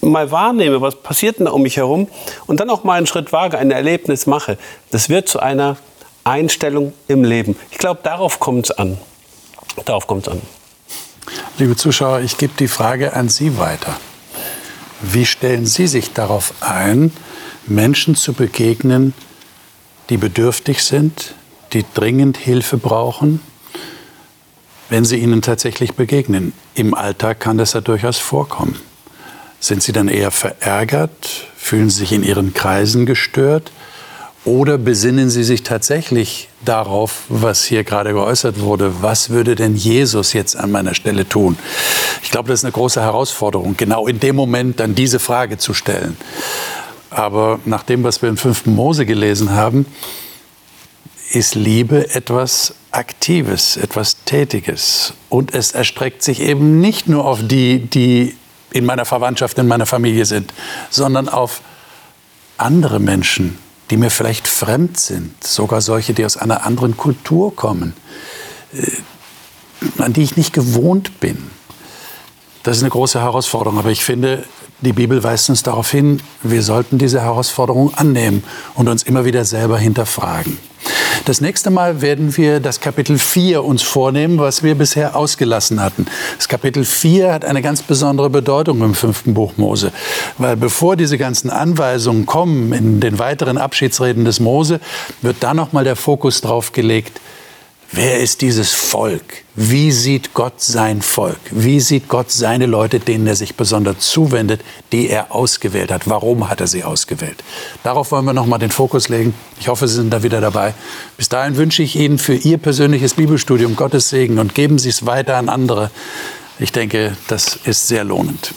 mal wahrnehme, was passiert denn da um mich herum und dann auch mal einen Schritt wage, ein Erlebnis mache, das wird zu einer Einstellung im Leben. Ich glaube, darauf kommt es an. Darauf kommt es an. Liebe Zuschauer, ich gebe die Frage an Sie weiter. Wie stellen Sie sich darauf ein, Menschen zu begegnen, die bedürftig sind, die dringend Hilfe brauchen, wenn Sie ihnen tatsächlich begegnen? Im Alltag kann das ja durchaus vorkommen. Sind Sie dann eher verärgert? Fühlen Sie sich in Ihren Kreisen gestört? Oder besinnen Sie sich tatsächlich darauf, was hier gerade geäußert wurde? Was würde denn Jesus jetzt an meiner Stelle tun? Ich glaube, das ist eine große Herausforderung, genau in dem Moment dann diese Frage zu stellen. Aber nach dem, was wir im 5. Mose gelesen haben, ist Liebe etwas Aktives, etwas Tätiges. Und es erstreckt sich eben nicht nur auf die, die in meiner Verwandtschaft, in meiner Familie sind, sondern auf andere Menschen, die mir vielleicht fremd sind, sogar solche, die aus einer anderen Kultur kommen, äh, an die ich nicht gewohnt bin. Das ist eine große Herausforderung, aber ich finde, die Bibel weist uns darauf hin, wir sollten diese Herausforderung annehmen und uns immer wieder selber hinterfragen. Das nächste Mal werden wir das Kapitel 4 uns vornehmen, was wir bisher ausgelassen hatten. Das Kapitel 4 hat eine ganz besondere Bedeutung im fünften Buch Mose, weil bevor diese ganzen Anweisungen kommen in den weiteren Abschiedsreden des Mose, wird da nochmal der Fokus drauf gelegt, Wer ist dieses Volk? Wie sieht Gott sein Volk? Wie sieht Gott seine Leute, denen er sich besonders zuwendet, die er ausgewählt hat? Warum hat er sie ausgewählt? Darauf wollen wir noch mal den Fokus legen. Ich hoffe, Sie sind da wieder dabei. Bis dahin wünsche ich Ihnen für Ihr persönliches Bibelstudium Gottes Segen und geben Sie es weiter an andere. Ich denke, das ist sehr lohnend.